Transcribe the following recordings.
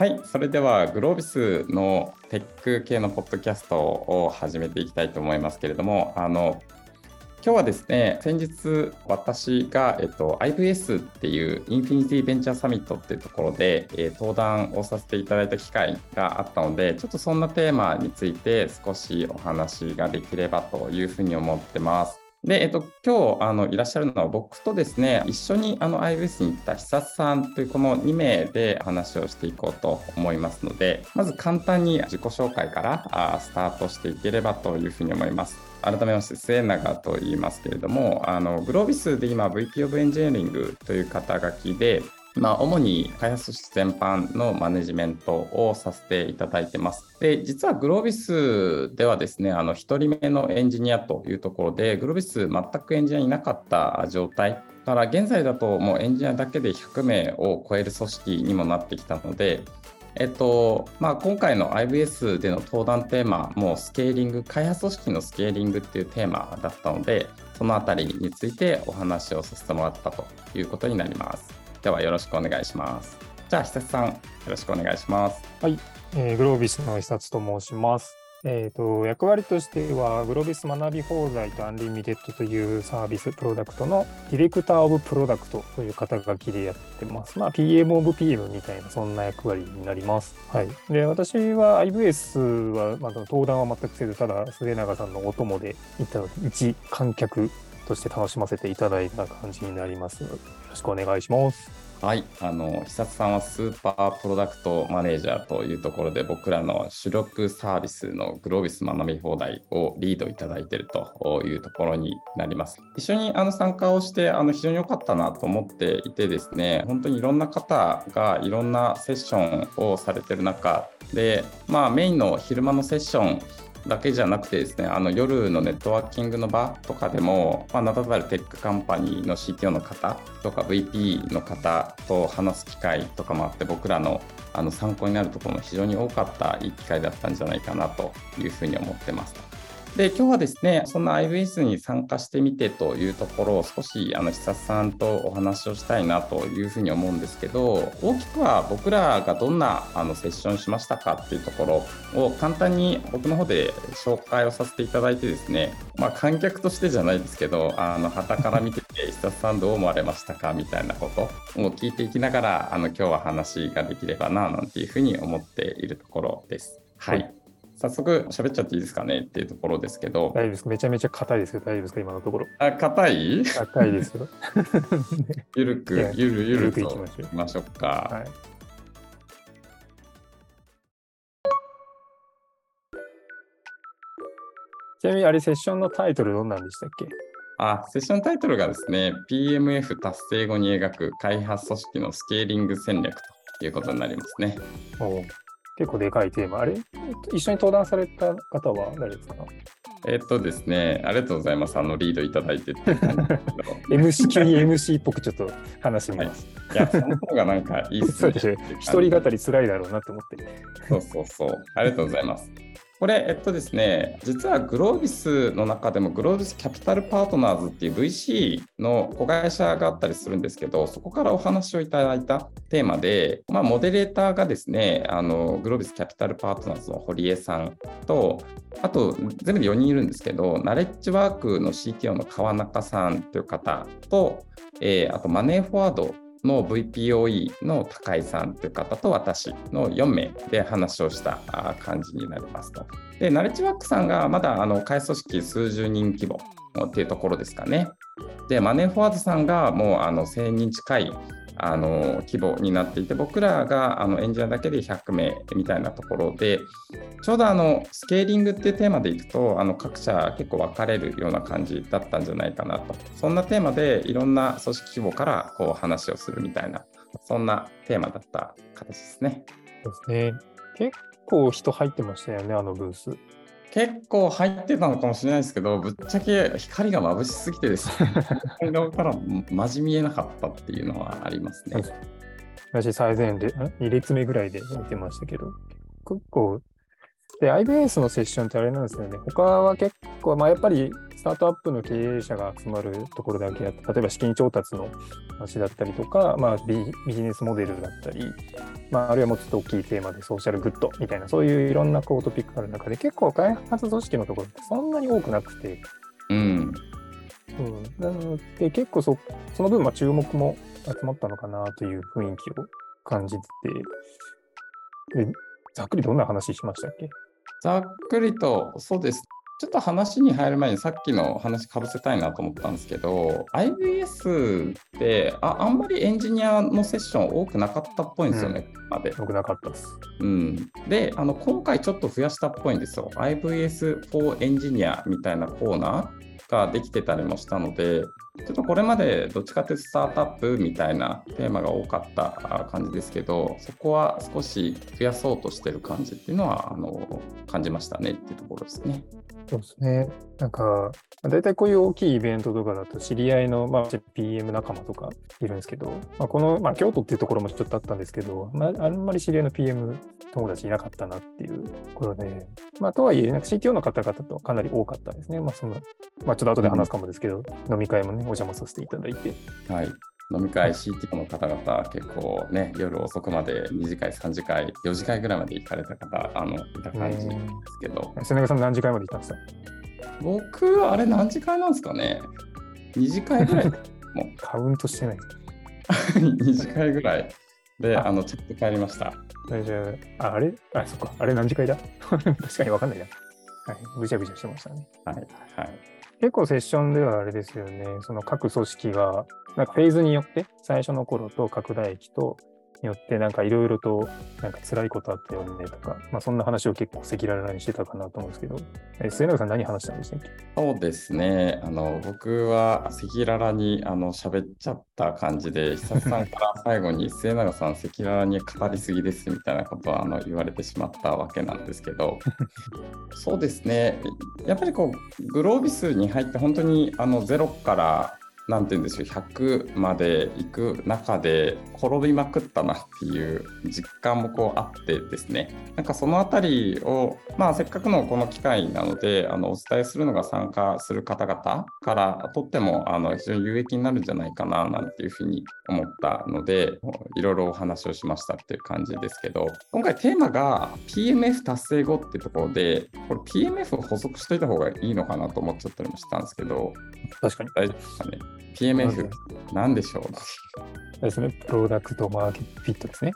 はい、それではグロービスのテック系のポッドキャストを始めていきたいと思いますけれども、あの今日はですね、先日私が、えっと、IVS っていうインフィニティベンチャーサミットっていうところで、えー、登壇をさせていただいた機会があったので、ちょっとそんなテーマについて少しお話ができればというふうに思ってます。で、えっと、今日あのいらっしゃるのは僕とですね、一緒にあの IBS に行った久さんというこの2名で話をしていこうと思いますので、まず簡単に自己紹介からあスタートしていければというふうに思います。改めまして、末永と言いますけれども、あのグロービスで今 VP of Engineering という肩書きで、まあ、主に開発組織全般のマネジメントをさせていただいてます。で、実はグロービスではですね、あの、1人目のエンジニアというところで、グロービス全くエンジニアいなかった状態から現在だともうエンジニアだけで100名を超える組織にもなってきたので、えっとまあ、今回の IBS での登壇テーマもスケーリング、開発組織のスケーリングっていうテーマだったので、そのあたりについてお話をさせてもらったということになります。ではよろしくお願いします。じゃあ、久さん、よろしくお願いします。はい、えー、グロービスの久と申します。えーと、役割としては、グロービス学び放題とアンリミテッドというサービスプロダクトの Director of Product という肩書きでやってます。まあ、PM of PM みたいな、そんな役割になります。はい。で、私は IVS は、まだ登壇は全くせず、ただ、末永さんのお供で行った、一観客として楽しませていただいた感じになります、ろしくお願いします。はい、あの久さんはスーパープロダクトマネージャーというところで僕らの主力サービスのグロービス学び放題をリードいただいているというところになります。一緒にあの参加をしてあの非常に良かったなと思っていてですね、本当にいろんな方がいろんなセッションをされてる中で、まあ、メインの昼間のセッションだけじゃなくてですね、あの夜のネットワーキングの場とかでも、まあ、名だたるテックカンパニーの CTO の方とか VP の方と話す機会とかもあって、僕らのあの参考になるところも非常に多かったいい機会だったんじゃないかなというふうに思ってます。で今日はですね、そんな IBS に参加してみてというところを少しあの久さんとお話をしたいなというふうに思うんですけど、大きくは僕らがどんなあのセッションしましたかっていうところを簡単に僕の方で紹介をさせていただいてですね、まあ、観客としてじゃないですけど、あの旗から見てて、久さんどう思われましたかみたいなことを聞いていきながら、あの今日は話ができればななんていうふうに思っているところです。はい早速喋っちゃっていいですかね？っていうところですけど。大丈夫です。めちゃめちゃ硬いですけど、大丈夫ですか？今のところ。あ、硬い？硬いですよ。ゆるく、ゆるゆるといきましょうか。はい、ちなみにあれ、セッションのタイトルどんなんでしたっけ？あ、セッションタイトルがですね、PMF 達成後に描く開発組織のスケーリング戦略ということになりますね。お結構でかいテーマ。あれ？一緒に登壇された方は誰ですか？えっとですね、ありがとうございます。あのリードいただいてて。MC、急に MC っぽくちょっと話してみます。はい、いや、その方がなんかいいっすね。一人語りつらいだろうなと思って。そうそうそう。ありがとうございます。これ、えっとですね、実はグロービスの中でもグロービスキャピタルパートナーズっていう VC の子会社があったりするんですけど、そこからお話をいただいたテーマで、まあ、モデレーターがですね、あのグロービスキャピタルパートナーズの堀江さんと、あと全部で4人いるんですけど、ナレッジワークの CTO の川中さんという方と、えー、あとマネーフォワードの VPOE の高井さんという方と私の4名で話をした感じになりますと。で、ナレッジワークさんがまだあの開組織数十人規模っていうところですかね。で、マネーフォワードさんがもうあの1000人近いあの規模になっていて、僕らがあのエンジニアだけで100名みたいなところで、ちょうどあのスケーリングっていうテーマでいくと、あの各社結構分かれるような感じだったんじゃないかなと。そんなテーマでいろんな組織規模からこう話をするみたいな、そんなテーマだった形ですね。そうですね。結構人入ってましたよね、あのブース。結構入ってたのかもしれないですけど、ぶっちゃけ光が眩しすぎてですね、光のからまじ見えなかったっていうのはありますね。私、最前で2列目ぐらいで見てましたけど、結構、で、IBS のセッションってあれなんですよね。他は結構、まあ、やっぱりスタートアップの経営者が集まるところだけやって、例えば資金調達の話だったりとか、まあ、ビビジネスモデルだったり、まあ、あるいはもうちょっと大きいテーマでソーシャルグッドみたいな、そういういろんなこうトピックがある中で、結構開発組織のところってそんなに多くなくて、うん。うん、なので結構そその分、まあ、注目も集まったのかなという雰囲気を感じてて、でざっくりどんな話しましたっけ？ざっくりと、そうです。ちょっと話に入る前にさっきの話かぶせたいなと思ったんですけど、IBS ってああんまりエンジニアのセッション多くなかったっぽいんですよね、ここまで。よくなかったです。うん、であの、今回ちょっと増やしたっぽいんですよ。IVS for Engineer みたいなコーナーができてたりもしたので、ちょっとこれまでどっちかというとスタートアップみたいなテーマが多かった感じですけど、そこは少し増やそうとしてる感じっていうのはあの感じましたねっていうところですね。そうですね。なんか、大体こういう大きいイベントとかだと、知り合いの、まあ、PM 仲間とかいるんですけど、まあ、この、まあ、京都っていうところもちょっとあったんですけど、まあ、あんまり知り合いの PM 友達いなかったなっていうところで、まあ、とはいえ、なんか CTO の方々とかなり多かったですね。まあ、その、まあ、ちょっと後で話すかもですけど、飲み会もね、お邪魔させていただいて、はい。飲み会 CTO の方々、結構ね、夜遅くまで2次会、3次会、4次会ぐらいまで行かれた方、あの、いた感じですけど、瀬永さん何時間まで行ったんですか？僕、あれ何次会なんですかね ?2 次会ぐらい、もカウントしてない。う2次会ぐらいで、ああの、ちょっと帰りました。大丈夫。あ、あれ？あ、そっか。あれ何時間だ？確かにわかんないな。はい。ぐちゃぐちゃしてましたね。はい。はい。結構セッションではあれですよね、その各組織が、なんかフェーズによって、最初の頃と拡大期と、よって、なんかいろいろと、なんか辛いことあったよねとか、まあそんな話を結構赤裸々にしてたかなと思うんですけど、え末永さん何話したんでしたっけ？そうですね。あの、僕は赤裸々にあの喋っちゃった感じで、久さんから最後に 末永さん赤裸々に語りすぎですみたいなことをあの言われてしまったわけなんですけど、そうですね。やっぱりこう、グロービスに入って本当にあの0からなんて言うんでしょう100まで行く中で転びまくったなっていう実感もこうあってですね。なんかそのあたりを、まあ、せっかくのこの機会なのであのお伝えするのが参加する方々からとってもあの非常に有益になるんじゃないかななんていうふうに思ったのでいろいろお話をしましたっていう感じですけど。今回テーマが PMF 達成後ってところでこれ PMF を補足しといた方がいいのかなと思っちゃったりもしたんですけど。確かに。大丈夫ですかね PMF なんでしょうですね、プロダクトマーケットフィットですね。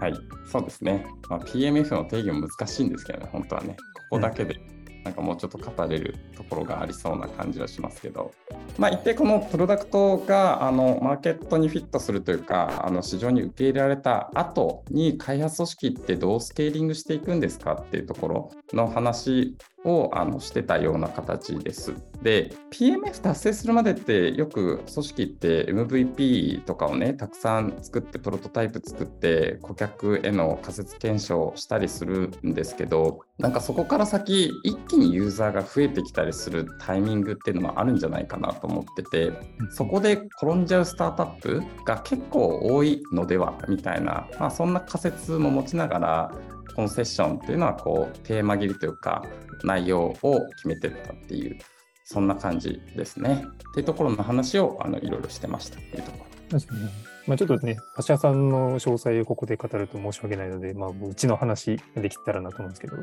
はい、そうですね。まあ、PMF の定義も難しいんですけどね、本当はね、ここだけでなんかもうちょっと語れるところがありそうな感じはしますけど、まあ、一定このプロダクトがあのマーケットにフィットするというか、あの市場に受け入れられた後に開発組織ってどうスケーリングしていくんですかっていうところの話をあのしてたような形です。で、PMF 達成するまでってよく組織って MVP とかをね、たくさん作って、プロトタイプ作って、顧客への仮説検証したりするんですけど、なんかそこから先、一気にユーザーが増えてきたりするタイミングっていうのもあるんじゃないかなと思ってて、そこで転んじゃうスタートアップが結構多いのではみたいな、まあ、そんな仮説も持ちながら、コンセッションっていうのはこうテーマ切りというか内容を決めてったっていうそんな感じですね。っていうところの話をあのいろいろしてましたというところ。確かに。まあ、ちょっとね、橋田さんの詳細をここで語ると申し訳ないので、まあ、うちの話できたらなと思うんですけど、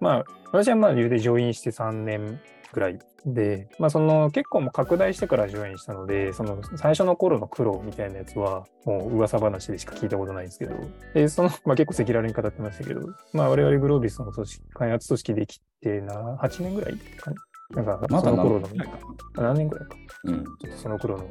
まあ、私はまあ、理由でジョインして3年ぐらいで、まあ、その結構も拡大してからジョインしたので、その最初の頃の苦労みたいなやつは、もう噂話でしか聞いたことないんですけど、で、その、まあ、結構赤裸々に語ってましたけど、まあ、我々グロービスの組織、開発組織できてな、8年ぐらいかな。なんか、まだその頃の、何年ぐらいか何年ぐらいか。うん、その頃の、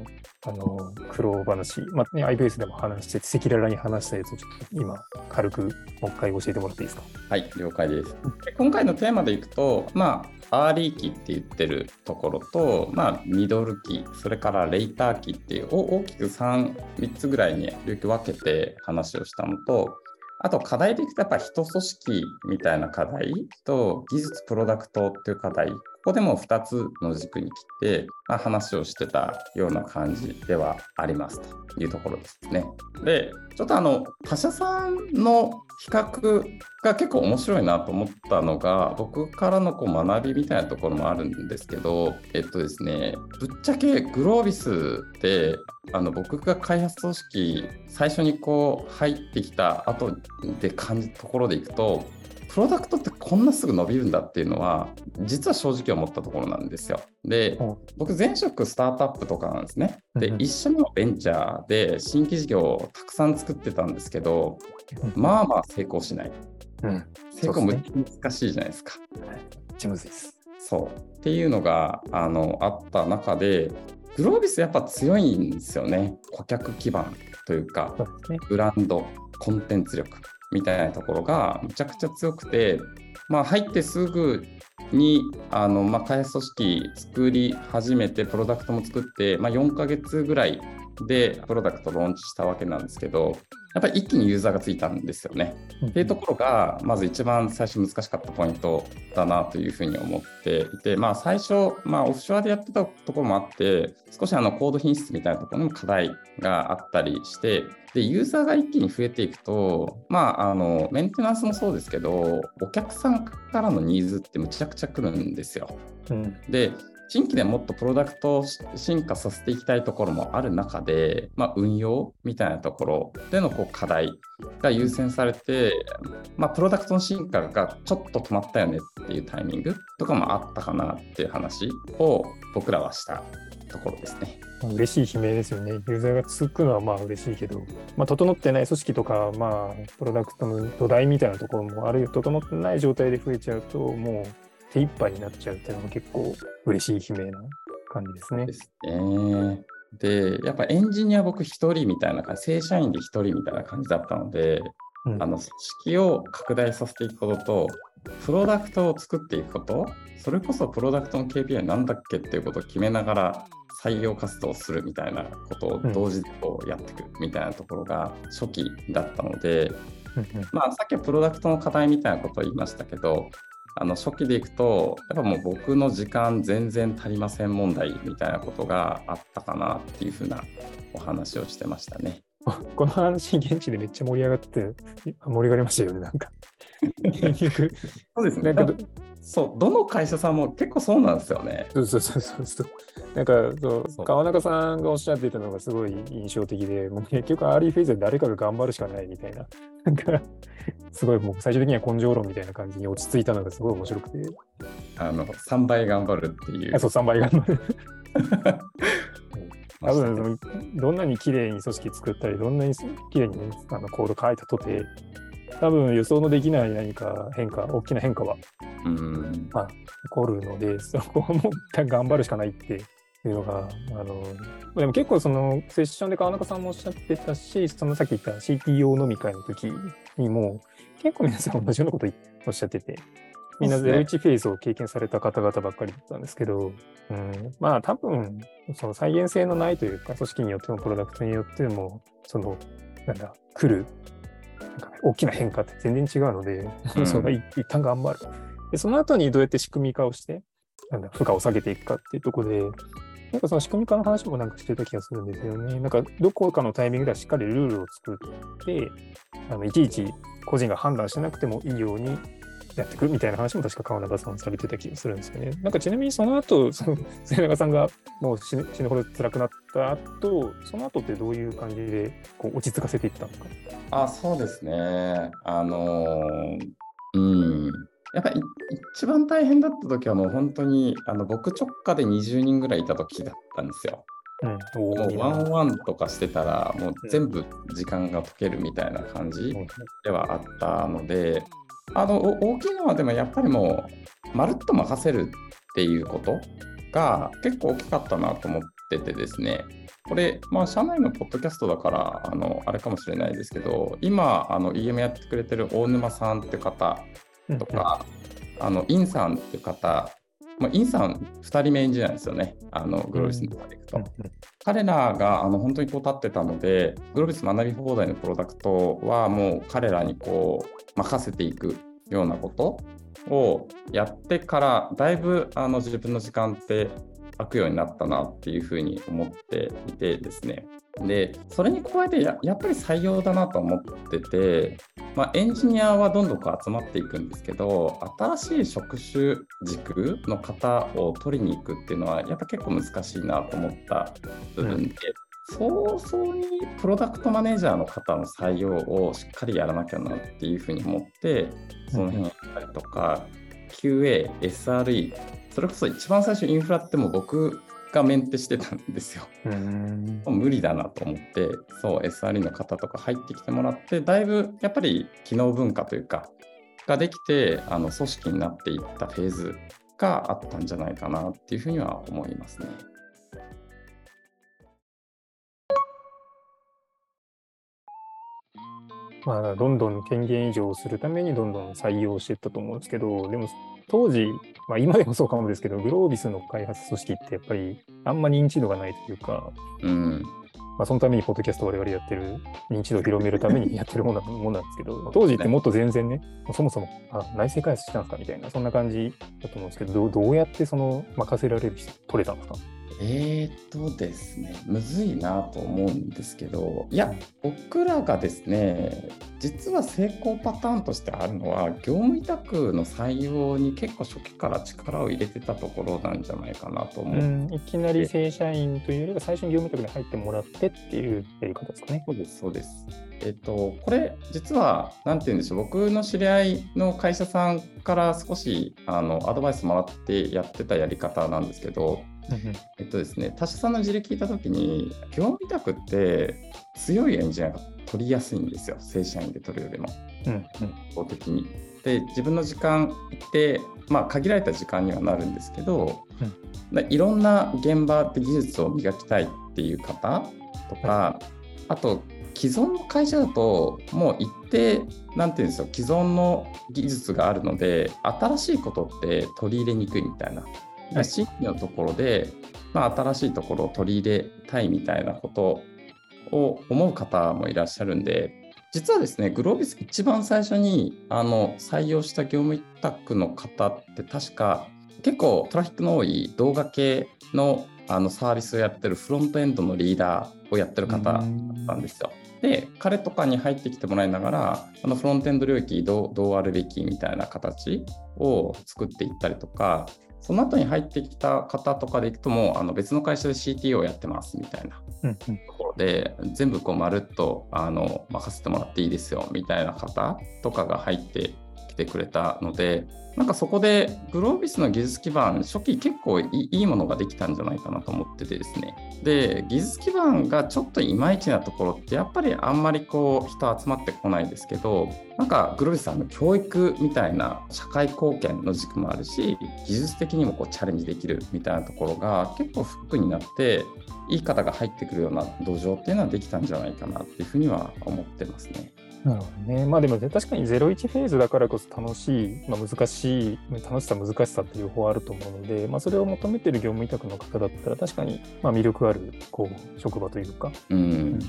あの、苦労話、まあね、IBS でも話して、赤裸々に話したやつをちょっと今、軽くもう一回教えてもらっていいですか？はい、了解です。で今回のテーマでいくと、まあ、アーリー期って言ってるところと、まあ、ミドル期、それからレイター期っていう、お大きく3、3つぐらいに分けて話をしたのと、あと課題でいくとやっぱ人組織みたいな課題と技術プロダクトっていう課題、ここでも2つの軸に切って、まあ、話をしてたような感じではありますというところですね。で、ちょっとあの他社さんの比較が結構面白いなと思ったのが、僕からのこう学びみたいなところもあるんですけど、えっとですね、ぶっちゃけグロービスってあの僕が開発組織最初にこう入ってきた後で感じたところでいくとプロダクトってこんなすぐ伸びるんだっていうのは実は正直思ったところなんですよ。で、うん僕前職スタートアップとかなんですね。で一緒にもベンチャーで新規事業をたくさん作ってたんですけどまあまあ成功しない。うん。成功むっちゃ難しいじゃないですか。めっちゃむずいです。そうっていうのがあのあった中でグロービスやっぱ強いんですよね顧客基盤というかね。ブランドコンテンツ力みたいなところがむちゃくちゃ強くて、まあ、入ってすぐにあの、まあ、開発組織作り始めてプロダクトも作って、まあ、4ヶ月ぐらいでプロダクトローンチしたわけなんですけどやっぱり一気にユーザーがついたんですよね。っていうところが、まず一番最初難しかったポイントだなというふうに思っていて、まあ、最初、まあ、オフショアでやってたところもあって、少しあのコード品質みたいなところにも課題があったりして、でユーザーが一気に増えていくと、まあ、あのメンテナンスもそうですけど、お客さんからのニーズってむちゃくちゃ来るんですよ。うん。で新規でもっとプロダクトを進化させていきたいところもある中で、まあ、運用みたいなところでのこう課題が優先されて、まあ、プロダクトの進化がちょっと止まったよねっていうタイミングとかもあったかなっていう話を僕らはしたところですね。嬉しい悲鳴ですよね。ユーザーがつくのはまあ嬉しいけど、まあ、整ってない組織とか、まあ、プロダクトの土台みたいなところも、あるいは整ってない状態で増えちゃうと、もう手一杯になっちゃうっていうのが結構嬉しい悲鳴な感じですねで。すね。で、やっぱエンジニア僕一人みたいな感じ、正社員で一人みたいな感じだったので、うんあの組織を拡大させていくことと、プロダクトを作っていくこと、それこそプロダクトの KPI なんだっけっていうことを決めながら採用活動をするみたいなことを同時でこうやっていくみたいなところが初期だったので、うんうんまあ、さっきはプロダクトの課題みたいなことを言いましたけど、あの初期でいくと、やっぱもう僕の時間全然足りません問題みたいなことがあったかなっていうふうなお話をしてましたね。この話、現地でめっちゃ盛り上がって、盛り上がりましたよね、なんか。結局、そうですなんかど、そう、どの会社さんも結構そうなんですよね。そうそうそうそうそう。なんかそうそう川中さんがおっしゃってたのがすごい印象的で、もう結局アーリーフェーズで誰かが頑張るしかないみたいな。なんか、すごいもう最終的には根性論みたいな感じに落ち着いたのがすごい面白くて、あの3倍頑張るっていう。あそう3倍頑張る。多分そのどんなに綺麗に組織作ったり、どんなに綺麗に、ね、あのコード書いたとて、多分予想のできない何か変化、大きな変化はうん。起こるので、そこをもう頑張るしかないっていうのが、あの、でも結構そのセッションで川中さんもおっしゃってたし、そのさっき言った CTO 飲み会の時にも、結構皆さん同じようなことおっしゃってて、みんなそうですね01フェーズを経験された方々ばっかりだったんですけど、うん、まあ多分、その再現性のないというか、組織によってもプロダクトによっても、その、なんだ、来る、大きな変化って全然違うので、うんその一一旦頑張る。で、その後にどうやって仕組み化をして、なんだ、負荷を下げていくかっていうところで、なんかその仕組み化の話もなんかしてた気がするんですよね。なんかどこかのタイミングではしっかりルールを作って、あのいちいち個人が判断しなくてもいいようにやっていくみたいな話も確か川中さんされてた気がするんですよね。なんかちなみにその後、そ の末永さんがもう死ぬ死ぬほど辛くなった後、その後ってどういう感じでこう落ち着かせていったんですかあ、そうですね。あのーうん。やっぱり一番大変だった時はもう本当にあの僕直下で20人ぐらいいた時だったんですよ。うん。もうワンワンとかしてたらもう全部時間が解けるみたいな感じうんではあったので、あのお大きいのはでもやっぱりもうまるっと任せるっていうことが結構大きかったなと思っててですね。これ、まあ、社内のポッドキャストだから、あのあれかもしれないですけど、今、あの EM やってくれてる大沼さんって方とか、あのインさんって方、まあ、インさん2人目エンジニアなんですよね、あのグロービスの中でいくと。うん彼らがあの本当にこう立ってたので、グロービス学び放題のプロダクトはもう彼らにこう任せていくようなことをやってからだいぶあの自分の時間って空くようになったなっていうふうに思っていてですねでそれに加えてややっぱり採用だなと思ってて、まあ、エンジニアはどんどんこう集まっていくんですけど新しい職種軸の方を取りに行くっていうのはやっぱ結構難しいなと思った部分で。うん早々にプロダクトマネージャーの方の採用をしっかりやらなきゃなっていうふうに思ってその辺やったりとか、QA、SRE それこそ一番最初インフラっても僕がメンテしてたんですよ。無理だなと思ってそう SRE の方とか入ってきてもらってだいぶやっぱり機能文化というかができてあの組織になっていったフェーズがあったんじゃないかなっていうふうには思いますね。まあ、どんどん権限移譲するためにどんどん採用していったと思うんですけど、でも当時、まあ、今でもそうかもですけど、グロービスの開発組織ってやっぱりあんま認知度がないというか、うん。まあ、そのためにポッドキャスト我々やってる認知度を広めるためにやってるものもんなんですけど、当時ってもっと全然ね、そもそもあ内製開発したんですかみたいな、そんな感じだと思うんですけど、どうやってその任せられる人取れたんですか？えーとですね、むずいなと思うんですけど、いや、僕らがですね、実は成功パターンとしてあるのは、業務委託の採用に結構初期から力を入れてたところなんじゃないかなと思う。うん、いきなり正社員というよりは、最初に業務委託に入ってもらってっていうやり方ですかね。そうです、そうです。えっと、これ、実は、なんて言うんでしょう、僕の知り合いの会社さんから少しあのアドバイスもらってやってたやり方なんですけど、えっとですね、他社さんの事例聞いたときに、業務委託って強いエンジニアが取りやすいんですよ、正社員で取るよりも。うんうん、法的に。で、自分の時間って、まあ、限られた時間にはなるんですけど、うん、いろんな現場で技術を磨きたいっていう方とか、あと、既存の会社だと、もう一定、なんていうんですよ、既存の技術があるので、新しいことって取り入れにくいみたいな。新規のところで、まあ、新しいところを取り入れたいみたいなことを思う方もいらっしゃるんで、実はですね、グロービス一番最初にあの採用した業務委託の方って確か結構トラフィックの多い動画系のあのサービスをやってるフロントエンドのリーダーをやってる方だったんですよ。で、彼とかに入ってきてもらいながら、あのフロントエンド領域どうどうあるべきみたいな形を作っていったりとか、その後に入ってきた方とかでいくともあの別の会社で CTO をやってますみたいな。ところで、全部こうまるっとあの任せてもらっていいですよみたいな方とかが入ってきてくれたのでなんかそこでグロービスの技術基盤初期結構いいものができたんじゃないかなと思っててですねで技術基盤がちょっといまいちなところってやっぱりあんまりこう人集まってこないですけどなんかグロービスさんの教育みたいな社会貢献の軸もあるし技術的にもこうチャレンジできるみたいなところが結構フックになっていい方が入ってくるような土壌っていうのはできたんじゃないかなっていうふうには思ってますね。なるほどね。まあでも確かに01フェーズだからこそ楽しい、まあ、難しい、楽しさ、難しさっていう方あると思うので、まあ、それを求めてる業務委託の方だったら確かにまあ魅力あるこう職場というか、うん、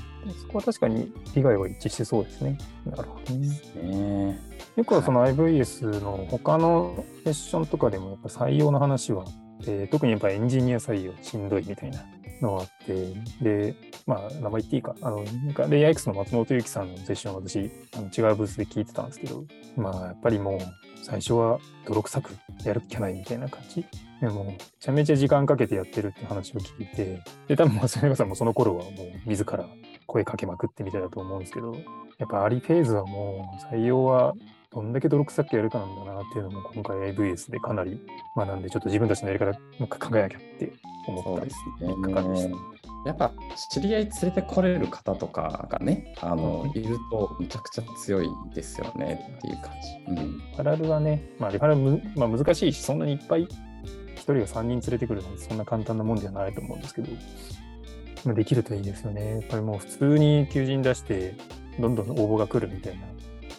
そこは確かに利害は一致してそうですね。なるほどね。ねよくその IVS の他のセッションとかでもやっぱ採用の話はえ特にやっぱエンジニア採用しんどいみたいなのがあって、で、まあ、名前言っていいか、あの、なんか、レイヤー X の松本ゆきさんのセッションを私、あの違うブースで聞いてたんですけど、まあ、やっぱりもう、最初は泥臭くやるっきゃないみたいな感じ。でも、めちゃめちゃ時間かけてやってるって話を聞いて、で、多分、松本さんもその頃はもう、自ら声かけまくってみたいだと思うんですけど、やっぱアリフェーズはもう、採用はどんだけ泥臭くやるかなんだなっていうのも今回 AVS でかなり学んで、ちょっと自分たちのやり方考えなきゃって思ったり3日間でした。やっぱ知り合い連れてこれる方とかがね、あの、いるとむちゃくちゃ強いですよねっていう感じ。うん、パラルはね、まあ、リファラルまあ、難しいし、そんなにいっぱい1人が3人連れてくるのそんな簡単なもんではないと思うんですけど、まあ、できるといいですよね。やっぱりもう普通に求人出して、どんどん応募が来るみたいな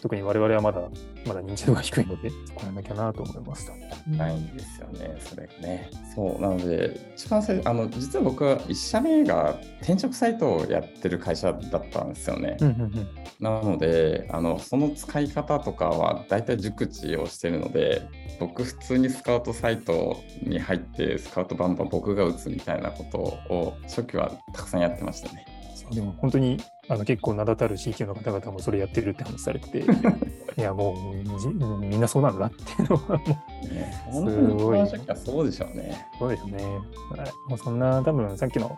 特に我々はまだ、まだ認知度が低いので、そこやらなきゃなと思いました。ないんですよね、それがね。そう、なので、一番最初、あの、実は僕は1社目が転職サイトをやってる会社だったんですよね。うんうんうんなので、あの、その使い方とかは大体熟知をしてるので、僕普通にスカウトサイトに入って、スカウトバンバン僕が打つみたいなことを初期はたくさんやってましたね。でも本当にあの結構名だたる CQ の方々もそれやってるって話されてて、いやもうじみんなそうなんだなっていうのはもうね、すごいそうでしょうね。そうですね。はい、もうそんな多分さっきの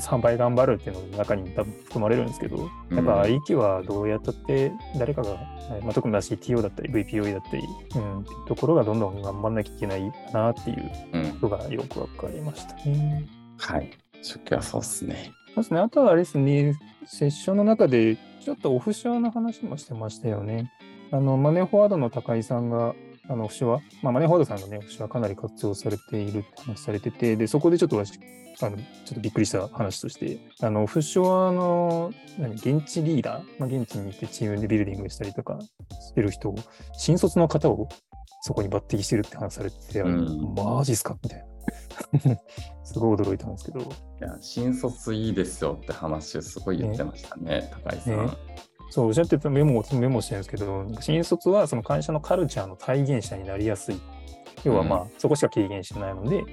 3倍頑張るっていうのの中に多分含まれるんですけど、やっぱ IQ はどうやったって誰かが、はいまあ、特に CTO だったり VPO だったり、うん、っていうところがどんどん頑張んなきゃいけないなっていううん。ことがよくわかりましたね。はい。初期はそうですね。そうですね。あとはあれですね、セッションの中でちょっとオフショアの話もしてましたよね。あの、マネーフォワードの高井さんが、あの、オフショア、まあ、マネーフォワードさんがね、オフショアかなり活用されているって話されてて、で、そこでちょっと私、あの、ちょっとびっくりした話として、あの、オフショアの、何、現地リーダー、まあ、現地に行ってチームでビルディングしたりとかしてる人を、新卒の方をそこに抜擢してるって話されてて、うんマジっすか？みたいな。すごい驚いたんですけど、いや、新卒いいですよって話をすごい言ってましたね、高井さん。ねそう、おっしゃってたメモをメモしてるんですけど、新卒はその会社のカルチャーの体現者になりやすい。要はまあ、そこしか経験してないので、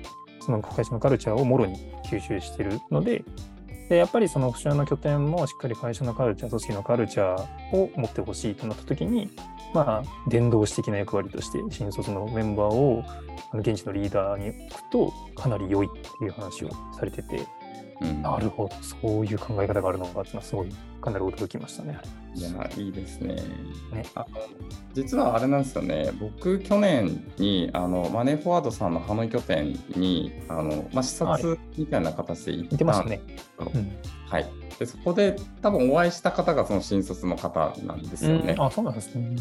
その会社のカルチャーをもろに吸収してるので、でやっぱりそのオフショアの拠点もしっかり会社のカルチャー、組織のカルチャーを持ってほしいとなったときに、まあ、伝道師的な役割として、新卒のメンバーを現地のリーダーに置くと、かなり良いっていう話をされてて、うん。なるほど、そういう考え方があるのかっていうのは、すごい、かなり驚きましたね。いや、いいですね。ね。あの実はあれなんですよね、僕、去年にあのマネーフォワードさんのハノイ拠点にあの、まあ、視察みたいな形で行似ってましたね。うんはい、でそこで多分お会いした方がその新卒の方なんですよね。うんあ、そうなんですね。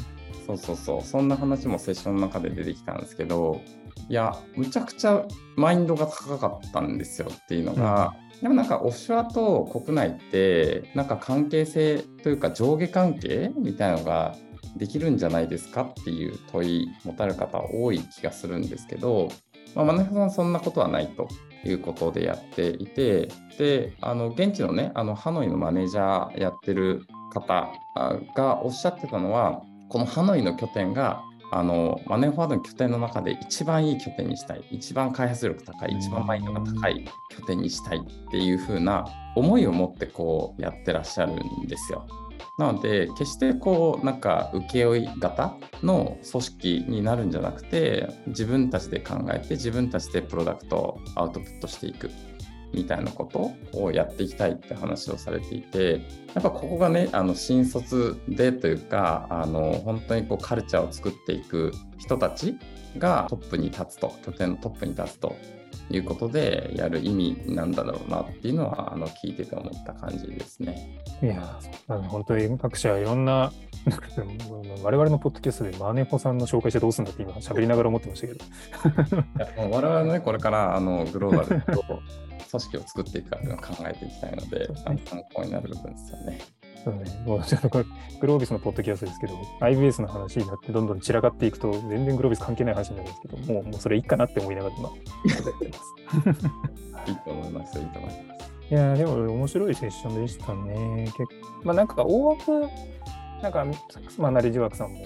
そうそうそう、そんな話もセッションの中で出てきたんですけど、いや、むちゃくちゃマインドが高かったんですよっていうのが、でもなんかオフショアと国内って、なんか関係性というか上下関係みたいなのができるんじゃないですかっていう問い持たれる方多い気がするんですけど、まあ、マネフさんそんなことはないということでやっていて、で、あの現地のね、あのハノイのマネージャーやってる方がおっしゃってたのは、このハノイの拠点があのマネーフォワードの拠点の中で一番いい拠点にしたい、一番開発力高い、一番マインドが高い拠点にしたいっていう風な思いを持ってこうやってらっしゃるんですよ。なので、決してこうなんか請負型の組織になるんじゃなくて、自分たちで考えて、自分たちでプロダクトをアウトプットしていくみたいなことをやっていきたいって話をされていて、やっぱここがね、あの新卒でというか、あの本当にこうカルチャーを作っていく人たちがトップに立つと、拠点のトップに立つということでやる意味なんだろうなっていうのは、あの聞いてて思った感じですね。いやー、あの本当に各社いろんな、なんか我々のポッドキャストでマネポさんの紹介してどうするんだって今喋りながら思ってましたけど。いやもう我々ね、これからあのグローバルと組織を作っていくかっていうのを考えていきたいので、参考になる部分ですよね。そうね、もうちょっとこれグロービスのポッドキャストですけど、IBS の話になってどんどん散らかっていくと、全然グロービス関係ない話になるんですけど、もうもうそれいいかなって思いながら今。いいと思います、いいと思います。いやーでも面白いセッションでしたね。結まあなんか大枠、なんか、まあ、ナレッジワークさんも、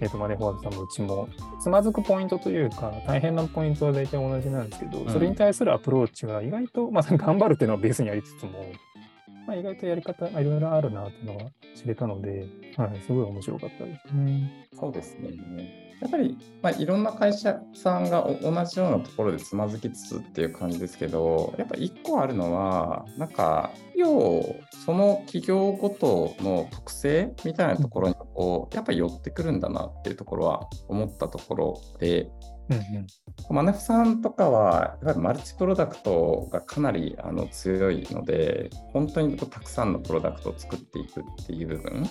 えっ、と、マネーフォワードさんもうちも、つまずくポイントというか、大変なポイントは大体同じなんですけど、んそれに対するアプローチが意外と、まあ、頑張るっていうのはベースにありつつも、まあ、意外とやり方、いろいろあるなっていうのが知れたので、はい、すごい面白かったですね。そうですね。やっぱり、まあ、いろんな会社さんがお同じようなところでつまずきつつっていう感じですけど、やっぱ一個あるのは、なんか、要その企業ごとの特性みたいなところにこう、やっぱり寄ってくるんだなっていうところは思ったところで、うんうんマネフさんとかは、やっぱりマルチプロダクトがかなりあの強いので、本当にたくさんのプロダクトを作っていくっていう部分。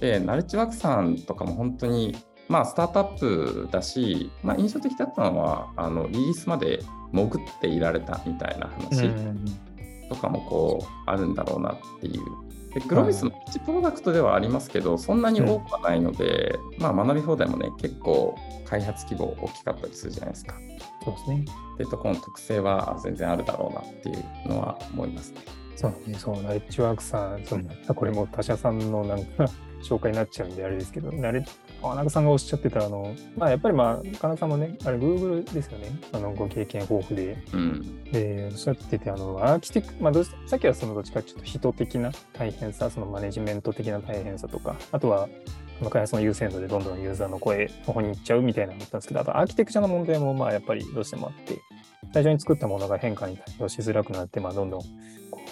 で、ナルチワークさんとかも本当に、まあ、スタートアップだし、まあ、印象的だったのは、あのリリースまで潜っていられたみたいな話とかもこうあるんだろうなっていうでグロービスの1プロダクトではありますけど、そんなに多くはないので、まあ、学び放題もね、結構開発規模大きかったりするじゃないですか。そうですね。っていうところの特性は全然あるだろうなっていうのは思いますね。そうね、そう、ナレッジワークさん、そのこれも他社さんのなんか 紹介になっちゃうんであれですけど、ナレ川中さんがおっしゃってた、あの、まあ、やっぱりまあ、川中さんもね、あれ、Google ですよね。あの、ご経験豊富で。うん。で、おっしゃってて、あの、アーキテクまあどうし、さっきはそのどっちかちょっと人的な大変さ、そのマネジメント的な大変さとか、あとは、この開発の優先度でどんどんユーザーの声の方に行っちゃうみたいなのだったんですけど、あとアーキテクチャの問題もまあやっぱりどうしてもあって、最初に作ったものが変化に対応しづらくなって、まあどんどん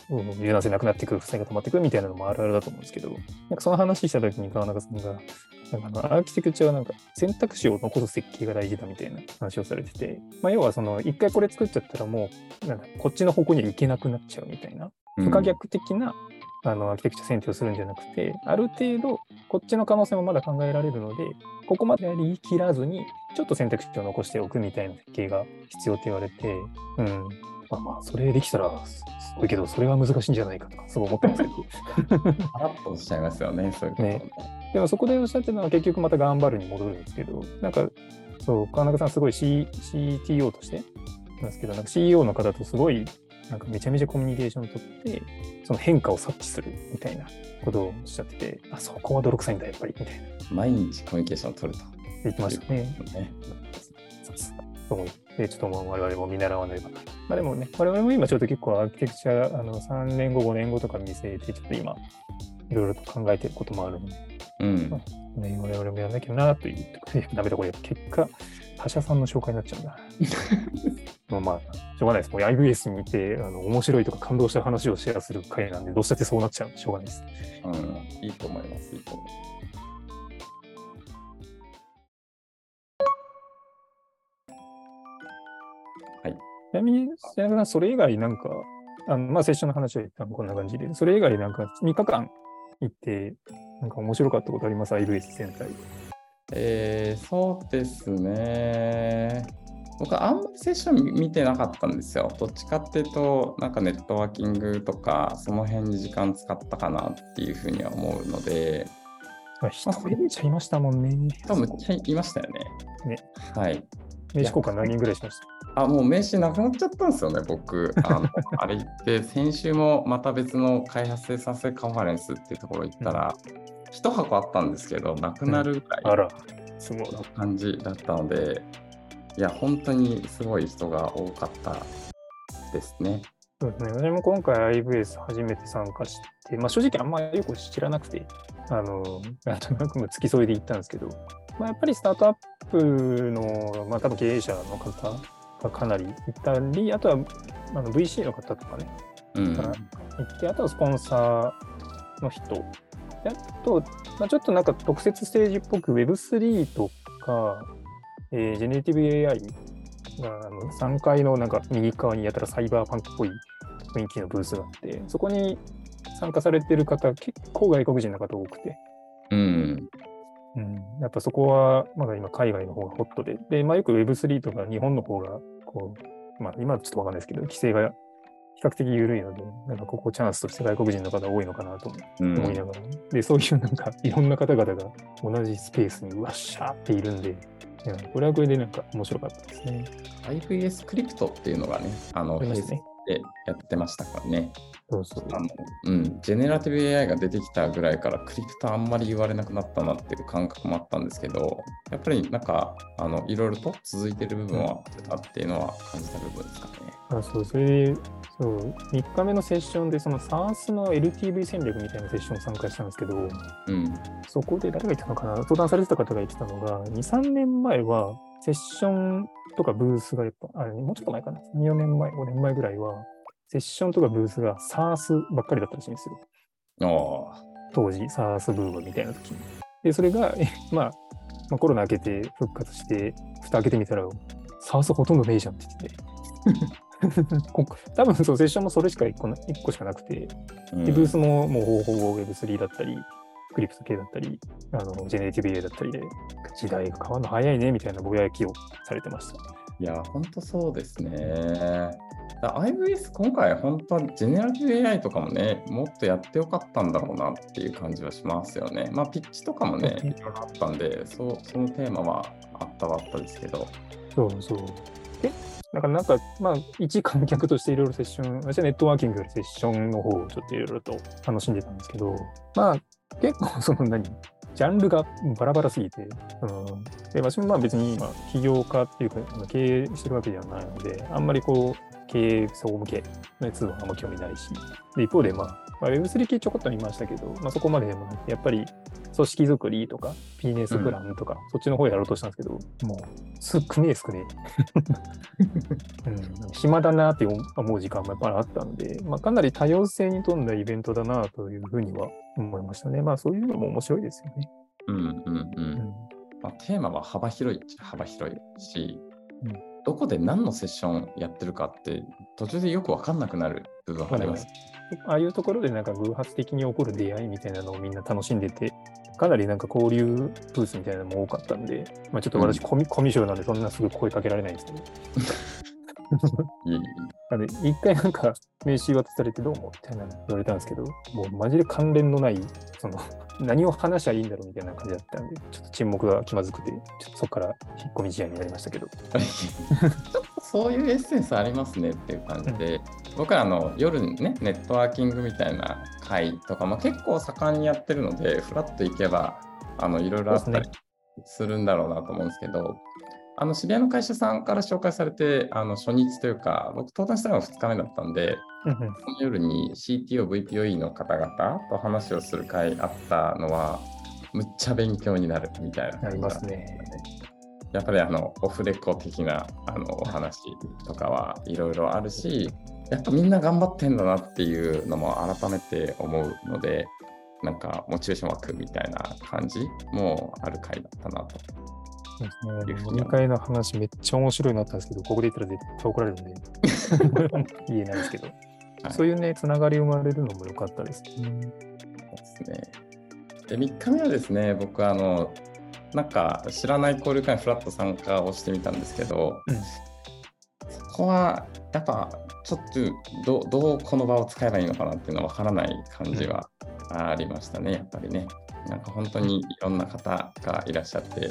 柔軟性なくなっていく、負債が溜まっていくみたいなのもあるあるだと思うんですけど、なんかその話した時に川中さんが、なんかあのアーキテクチャはなんか選択肢を残す設計が大事だみたいな話をされてて、まあ、要はその一回これ作っちゃったらもうなんかこっちの方向には行けなくなっちゃうみたいな不可逆的な、あのアーキテクチャ選定をするんじゃなくてある程度こっちの可能性もまだ考えられるのでここまでやりきらずにちょっと選択肢を残しておくみたいな設計が必要って言われて、うん、まあまあそれできたらすごいけどそれは難しいんじゃないかとかすごい思ってますけどパラッとおっしゃいますよね、そういうことね。でもそこでおっしゃってるのは結局また頑張るに戻るんですけど、なんか、そう、川中さんすごい、C、CTO としてなんですけど、なんか CEO の方とすごい、なんかめちゃめちゃコミュニケーションをとって、その変化を察知するみたいなことをおっしゃってて、あ、そこは泥臭いんだ、やっぱり、みたいな毎日コミュニケーションを取ると。言ってましたね。ねと思って、ちょっともう我々も見習わねばな。まあでもね、我々も今ちょっと結構アーキテクチャ、あの3年後、5年後とか見据えて、ちょっと今、いろいろと考えてることもあるので、うん。ね、我々もやんなきゃなというところで、ダメだ、これ、結果、他社さんの紹介になっちゃうんだ。まあまあ、しょうがないです。もう IBS にいて、あの面白いとか感動した話をシェアする回なんで、どうしたってそうなっちゃうんで、しょうがないです。うん。いいと思います。いいと思います。ちなみに、瀬山さん、それ以外なんか、あのまあ、セッションの話は一旦こんな感じで、それ以外なんか3日間行って、なんか面白かったことあります ?IBS 全体。えー、そうですね。僕はあんまりセッション見てなかったんですよ。どっちかっていうと、なんかネットワーキングとか、その辺に時間使ったかなっていうふうには思うので、あ人めっちゃいましたもんね。多分めっちゃいましたよね。ねはい。名刺交換何人ぐらいしました？あ、もう名刺なくなっちゃったんですよね、僕。あのあれ行って、先週もまた別の開発生産性カンファレンスっていうところ行ったら、一箱あったんですけど、なくなるぐらいあら、すごい。の感じだったので、いや、本当にすごい人が多かったですね。そうですね、私も今回 IVS 初めて参加して、まあ、正直あんまりよく知らなくて、あの、なんとなくも付き添いで行ったんですけど、まあ、やっぱりスタートアップの、まあ、多分経営者の方がかなりいたり、あとはあの VC の方とかね、うん。が行って、あとはスポンサーの人、であと、まあ、ちょっとなんか特設ステージっぽく Web3 とか、えー、ジェネリティブ AI があの3階のなんか右側にやたらサイバーパンクっぽい雰囲気のブースがあって、そこに参加されてる方、結構外国人の方多くて、うん。うん、やっぱそこはまだ今海外の方がホットで、で、まあよく Web3 とか日本の方が、こう、まあ今はちょっとわかんないですけど、規制が比較的緩いので、なんかここチャンスとして外国人の方多いのかなとうん。思いながら、で、そういうなんかいろんな方々が同じスペースにわっしゃーっているんで、いやこれはこれでなんか面白かったですね。IVS クリプトっていうのがね、あの、ねでやってましたからね。そうそう。あのうん、ジェネラティブ AI が出てきたぐらいからクリプトあんまり言われなくなったなっていう感覚もあったんですけど、やっぱりなんかあのいろいろと続いてる部分はあったっていうのは感じた部分ですかね。あそう、それで、そう、3日目のセッションで、その SARS の LTV 戦略みたいなセッションに参加したんですけど、うん。そこで誰が言ってたのかな相談されてた方が言ってたのが、2、3年前はセッションとかブースがやっぱ、あれ、もうちょっと前かな ?2、4年前、5年前ぐらいは、セッションとかブースが SARS ばっかりだったらしいんですよ。ああ、当時 SARS ブームみたいな時に。で、それが、えまあ、まあ、コロナ明けて復活して、蓋開けてみたら、SARS ほとんどねえじゃんって言ってて。こ多分そうセッションもそれしか1個な1個しかなくて、うんでブースももうほぼほぼ Web3 だったり、クリプト系だったり、あのジェネリティブ AI だったりで、時代が変わるの早いねみたいなぼやきをされてました。いや、本当そうですね。IVS 今回本当はジェネラティブ AI とかもね、もっとやってよかったんだろうなっていう感じはしますよね。まあピッチとかもね、いろいろあったんで、そうそのテーマはあったはあったですけど。そうそう。えなんか、なんか、まあ、一観客としていろいろセッション、私はネットワーキングよりセッションの方をちょっといろいろと楽しんでたんですけど、まあ、結構その何、ジャンルがバラバラすぎて、うん、で私もまあ別に今、起業家っていうか、経営してるわけではないので、あんまりこう、経営層向けのやつはあんま興味ないし、で一方で、まあ、まあ、Web3 系ちょこっと見ましたけど、まあ、そこまででもやっぱり組織づくりとか、ピーネスプランとか、うん、そっちの方やろうとしたんですけど、もう、すくねえすくねえ、うん。暇だなって思う時間もやっぱりあったんで、まあ、かなり多様性に富んだイベントだなというふうには思いましたね。まあ、そういうのも面白いですよね。うんうんうん。うん、まあ、テーマは幅広いっちゃ幅広いし、うんどこで何のセッションやってるかって途中でよく分かんなくなる部分あります。ああいうところでなんか偶発的に起こる出会いみたいなのをみんな楽しんでて、かなりなんか交流ブースみたいなのも多かったんで、まあ、ちょっと私コミ、うん、コミュ障なんでそんなすぐ声かけられないんですけど。いいなんで一回なんか名刺渡されてどうもみたいなの言われたんですけど、もうマジで関連のない、その何を話しゃいいんだろうみたいな感じだったんで、ちょっと沈黙が気まずくて、ちょっとそこから引っ込み試合になりましたけど。ちょっとそういうエッセンスありますねっていう感じで、うん、僕はあの夜にね、ネットワーキングみたいな会とかも結構盛んにやってるので、フラッと行けば、あのいろいろあったりするんだろうなと思うんですけど、あの知り合いの会社さんから紹介されて、あの初日というか、僕、登壇したのが2日目だったんで、その夜に CTO、VPOE の方々と話をする会あったのは、むっちゃ勉強になるみたいな、ありますね。やっぱりあのオフレコ的なあのお話とかはいろいろあるし、やっぱみんな頑張ってんだなっていうのも改めて思うので、なんかモチベーション枠みたいな感じもある回だったなとそうですね。飲み会の話めっちゃ面白いなったんですけど、ここで言ったら絶対怒られるんで、言えないですけど、はい、そういうね、つながり生まれるのも良かったですね。そうですね。で、3日目はですね、僕、あの、なんか知らない交流会にフラット参加をしてみたんですけど、うん、そこはやっぱちょっとどどうこの場を使えばいいのかなっていうのは分からない感じはありましたね、やっぱりね。なんか本当にいろんな方がいらっしゃって、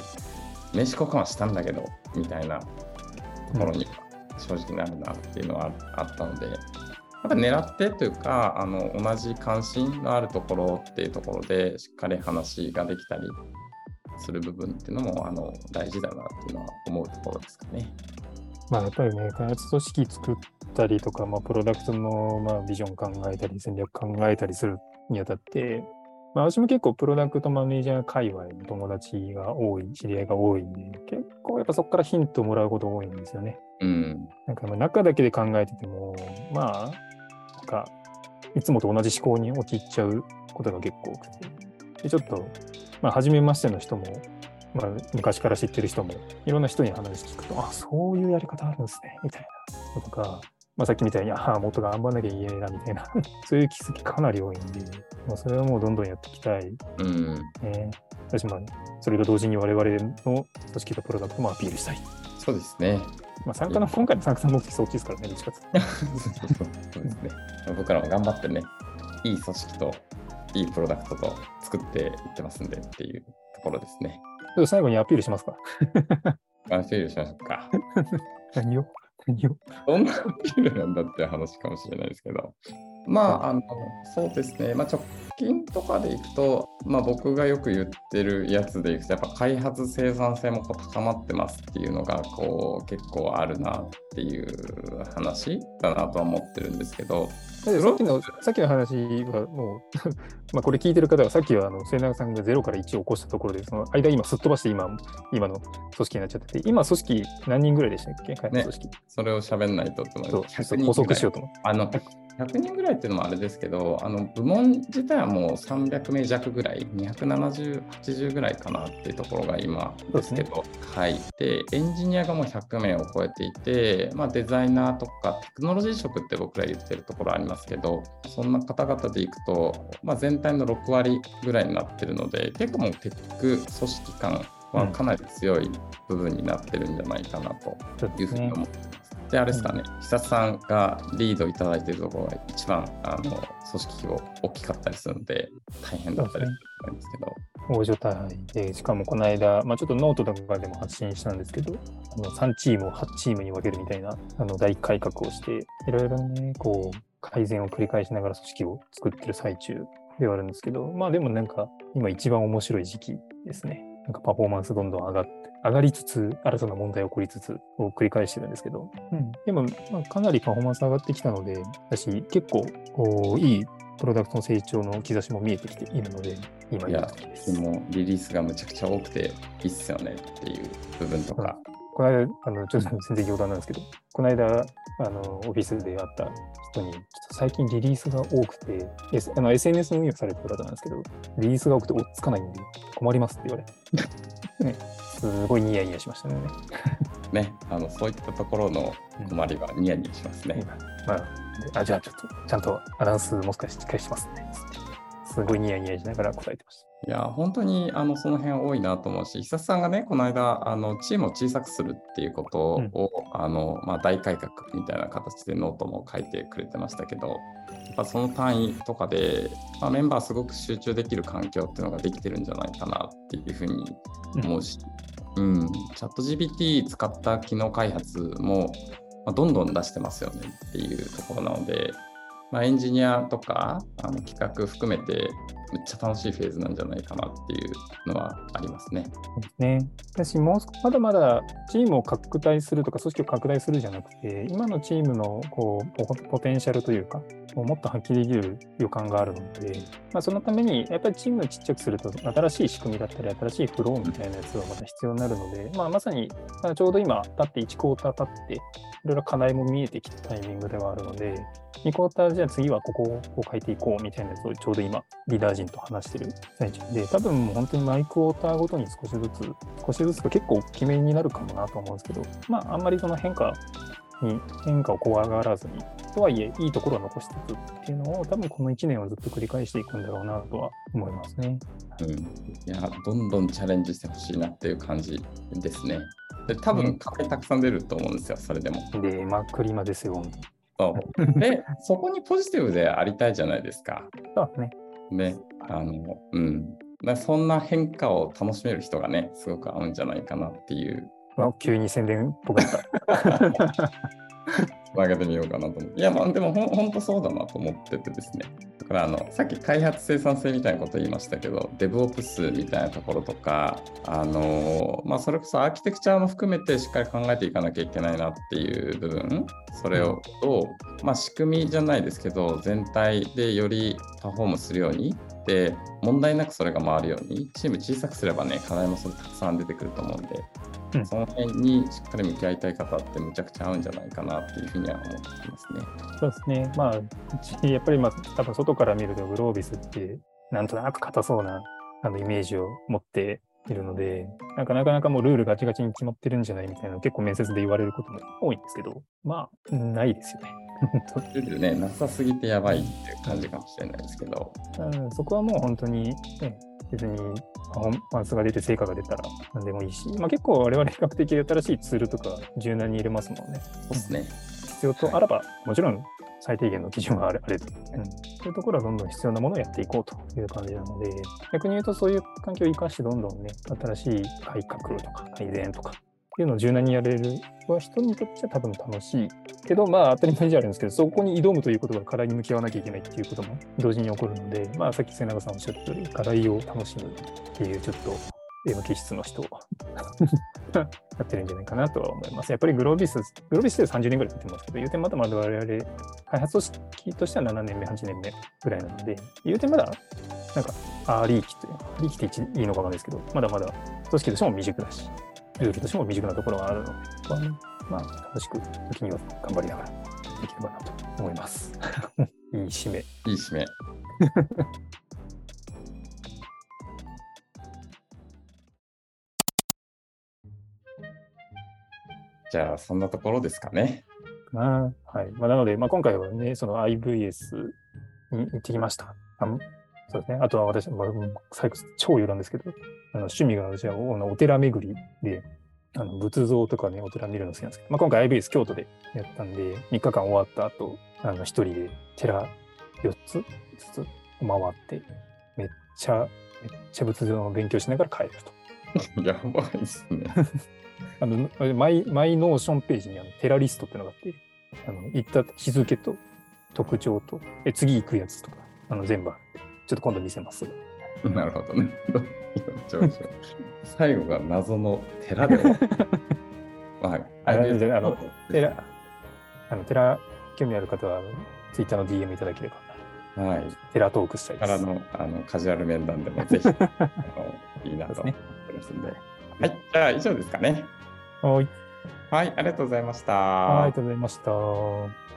名刺交換はしたんだけど、みたいなところに正直なるなっていうのはあったので、やっぱ狙ってというか、あの同じ関心のあるところっていうところで、しっかり話ができたりする部分っていうのもあの大事だなっていうのは思うところですかね。まあ、やっぱりね、開発組織作ったりとか、まあ、プロダクトのまあビジョン考えたり、戦略考えたりするにあたって、まあ、私も結構プロダクトマネージャー界隈の友達が多い、知り合いが多いんで、結構やっぱそこからヒントをもらうこと多いんですよね。うん。なんかまあ中だけで考えてても、まあ、なんか、いつもと同じ思考に陥っちゃうことが結構多くて。で、ちょっと、まあ、初めましての人も、まあ、昔から知ってる人も、いろんな人に話聞くと、あ、そういうやり方あるんですね、みたいなとか、まあ、さっきみたいに、ああ、もっと頑張んなきゃいけないな、みたいな そういう気づきかなり多いんで、まあ、それはもうどんどんやっていきたい。うん。えー、私も、それと同時に我々の組織とプロダクトもアピールしたい。そうですね。まあ、参加の、今回の参加の目的そっちですからね、どっちかそうですね。僕らも頑張ってね、いい組織といいプロダクトと作っていってますんでっていうところですね。最後にアピールしますかアピールしましょうか。何をど んなアピールなんだって話かもしれないですけど。まあ、あのそうですね、まあ、直近とかでいくと、まあ、僕がよく言ってるやつでいくと、やっぱ開発生産性もこう高まってますっていうのがこう結構あるなっていう話だなとは思ってるんですけど、さっきのさっきの話はもう まあこれ聞いてる方はさっきはあの末永さんが0から1を起こしたところでその間今すっ飛ばして今今の組織になっちゃってて今組織何人ぐらいでしたっけ？開発組織、ね、それを喋んないとってそう補足しようと思って。あの100人ぐらいっていうのもあれですけど、あの部門自体はもう300名弱ぐらい、270、80ぐらいかなっていうところが今ですけど、ね、はい。で、エンジニアがもう100名を超えていて、まあ、デザイナーとかテクノロジー職って僕ら言ってるところありますけど、そんな方々でいくと、まあ、全体の6割ぐらいになってるので、結構もうテック組織感はかなり強い部分になってるんじゃないかなというふうに思ってます。じゃああれですかね、久さんがリードいただいているところが一番あの組織が大きかったりするので、大変だったりするんですけど。大所帯で、しかもこの間、まあ、ちょっとノートとかでも発信したんですけど、あの3チームを8チームに分けるみたいなあの大改革をして、いろいろね、こう、改善を繰り返しながら組織を作ってる最中ではあるんですけど、まあでもなんか、今一番面白い時期ですね。なんかパフォーマンスどんどん上がっ、上がりつつ、新たな問題起こりつつを繰り返してるんですけど、うん、でも、まあ、かなりパフォーマンス上がってきたので、私、結構こう、いいプロダクトの成長の兆しも見えてきているので、今いや、でもリリースがむちゃくちゃ多くていいっすよねっていう部分とか。この間、あのちょっと全然冗談なんですけど、この間、あのオフィスで会った人に、ちょっと最近リリースが多くて、S、あの SNS の運用されてる方なんですけど、リリースが多くて追っつかないんで困りますって言われね、すごいニヤニヤしましたね。ね、あのそういったところの困りはニヤニヤしますね。うん、まあ、あじゃあちょっとちゃんとアナウンスもしかしっかりしますね。すごいニヤニヤしながら答えてました。いや、本当にあのその辺多いなと思うし、久さんがね、この間、あのチームを小さくするっていうことを、うん、あのまあ、大改革みたいな形でノートも書いてくれてましたけど、やっぱその単位とかで、まあ、メンバーすごく集中できる環境っていうのができてるんじゃないかなっていうふうに思うし、うん、うん、 ChatGPT 使った機能開発も、まあ、どんどん出してますよねっていうところなので、まあ、エンジニアとかあの企画含めてめっちゃ楽しいフェーズなんじゃないかなっていうのはありますね。そうですね。私もうまだまだチームを拡大するとか組織を拡大するじゃなくて今のチームのこうポテンシャルというかもっと発揮できる予感があるので、まあ、そのためにやっぱりチームをちっちゃくすると新しい仕組みだったり新しいフローみたいなやつがまた必要になるので、まあ、まさにちょうど今経って1クォーター経っていろいろ課題も見えてきたタイミングではあるので2クォーターじゃあ次はここを変えていこうみたいなやつをちょうど今リーダー陣と話してる最中で多分もう本当にマイクウォーターごとに少しずつ少しずつ結構大きめになるかもなと思うんですけどまああんまりその変化に変化を怖がらずにとはいえいいところは残しつつっていうのを多分この1年はずっと繰り返していくんだろうなとは思いますね。うん、いやどんどんチャレンジしてほしいなっていう感じですね。で多分壁たくさん出ると思うんですよ、それでも。で、まくりまですよ。そうで、そこにポジティブでありたいじゃないですか。そうですね。ね、あの、うん。そんな変化を楽しめる人がね、すごく合うんじゃないかなっていう。まあ、急に宣伝っぽかった。投げてみようかなと思って。いや、まあ、でもほんとそうだなと思っててですね。だからあの、さっき開発生産性みたいなこと言いましたけど、DevOps みたいなところとか、あのまあ、それこそアーキテクチャも含めてしっかり考えていかなきゃいけないなっていう部分、それを、まあ、仕組みじゃないですけど、全体でよりパフォームするようにで問題なくそれが回るようにチーム小さくすればね課題もそれたくさん出てくると思うんでうん、その辺にしっかり向き合いたい方ってむちゃくちゃ合うんじゃないかなっていうふうには思ってますね。そうですね。まあ、やっぱりまあ多分外から見るとグロービスってなんとなく硬そうなあのイメージを持っているので、なんかなかなかもうルールガチガチに決まってるんじゃないみたいな結構面接で言われることも多いんですけど、まあ、ないですよね。ルールね、なさすぎてやばいっていう感じかもしれないですけど。うん、そこはもう本当に、ね、別にパフォーマンスが出て成果が出たら何でもいいし、まあ、結構我々比較的新しいツールとか柔軟に入れますもんね。そうですね。必要とあらば、もちろん最低限の基準はあれあれと、うん、そういうところはどんどん必要なものをやっていこうという感じなので、逆に言うとそういう環境を生かしてどんどんね、新しい改革とか改善とかっていうのを柔軟にやれるは人にとっては多分楽しいけど、まあ当たり前じゃあるんですけど、そこに挑むということが課題に向き合わなきゃいけないっていうことも同時に起こるので、まあさっき瀬永さんおっしゃったように課題を楽しむっていうちょっと M 気質の人 やってるんじゃないかなとは思います。やっぱりグロービス、グロービスで30年ぐらいやってますけど、言うてまだまだ我々、開発組織としては7年目、8年目ぐらいなので、言うてまだ、なんか、アーリー期という、アーリー期っていいのかわかんないですけど、まだまだ組織としても未熟だし、ルールとしても未熟なところがあるので、まあ、楽しく時には頑張りながらできればなと思います。いい締め。いい締め。じゃあ、そんなところですかね。あはいまあ、なので、まあ、今回はね、その IVS に行ってきました。あそうですね。あとは私、まあ、最後、超余談ですけど、あの趣味が私はお寺巡りで、あの仏像とかね、お寺見るの好きなんですけど、まあ、今回 IBS 京都でやったんで、3日間終わった後、あの、一人で寺4つ、ずつ回って、めっちゃ、めっちゃ仏像の勉強しながら帰ると。やばいですね。あの、マイ、マイノーションページにあのテラリストっていうのがあって、あの、行った日付と特徴と、え、次行くやつとか、あの、全部あちょっと今度見せます。なるほどね。最後が謎の寺で終わった。ま あ、あのじゃああの寺、あの、寺、興味ある方は、ツイッターの DM いただければ、はい。テラトークしたいです。からのあのカジュアル面談でもぜひ あのいいなと思ってますんで。はい。じゃあ以上ですかね。はい。はい。ありがとうございました。はいありがとうございました。